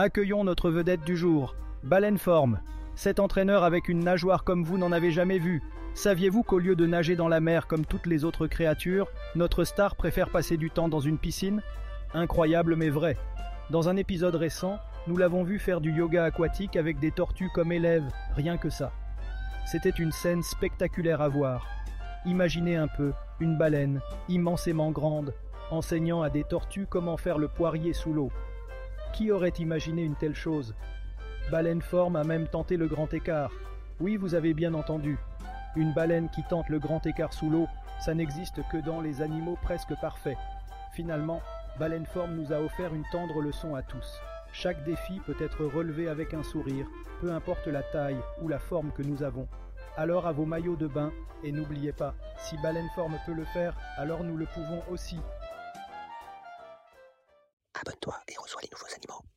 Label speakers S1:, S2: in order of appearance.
S1: Accueillons notre vedette du jour, Baleine Forme. Cet entraîneur avec une nageoire comme vous n'en avez jamais vu. Saviez-vous qu'au lieu de nager dans la mer comme toutes les autres créatures, notre star préfère passer du temps dans une piscine? Incroyable mais vrai. Dans un épisode récent, nous l'avons vu faire du yoga aquatique avec des tortues comme élèves, rien que ça. C'était une scène spectaculaire à voir. Imaginez un peu, une baleine, immensément grande, enseignant à des tortues comment faire le poirier sous l'eau. Qui aurait imaginé une telle chose? Baleine Forme a même tenté le grand écart. Oui, vous avez bien entendu. Une baleine qui tente le grand écart sous l'eau, ça n'existe que dans les animaux presque parfaits. Finalement, Baleine Forme nous a offert une tendre leçon à tous. Chaque défi peut être relevé avec un sourire, peu importe la taille ou la forme que nous avons. Alors à vos maillots de bain, et n'oubliez pas, si Baleine Forme peut le faire, alors nous le pouvons aussi.
S2: Abonne-toi et reçois les nouveaux animaux.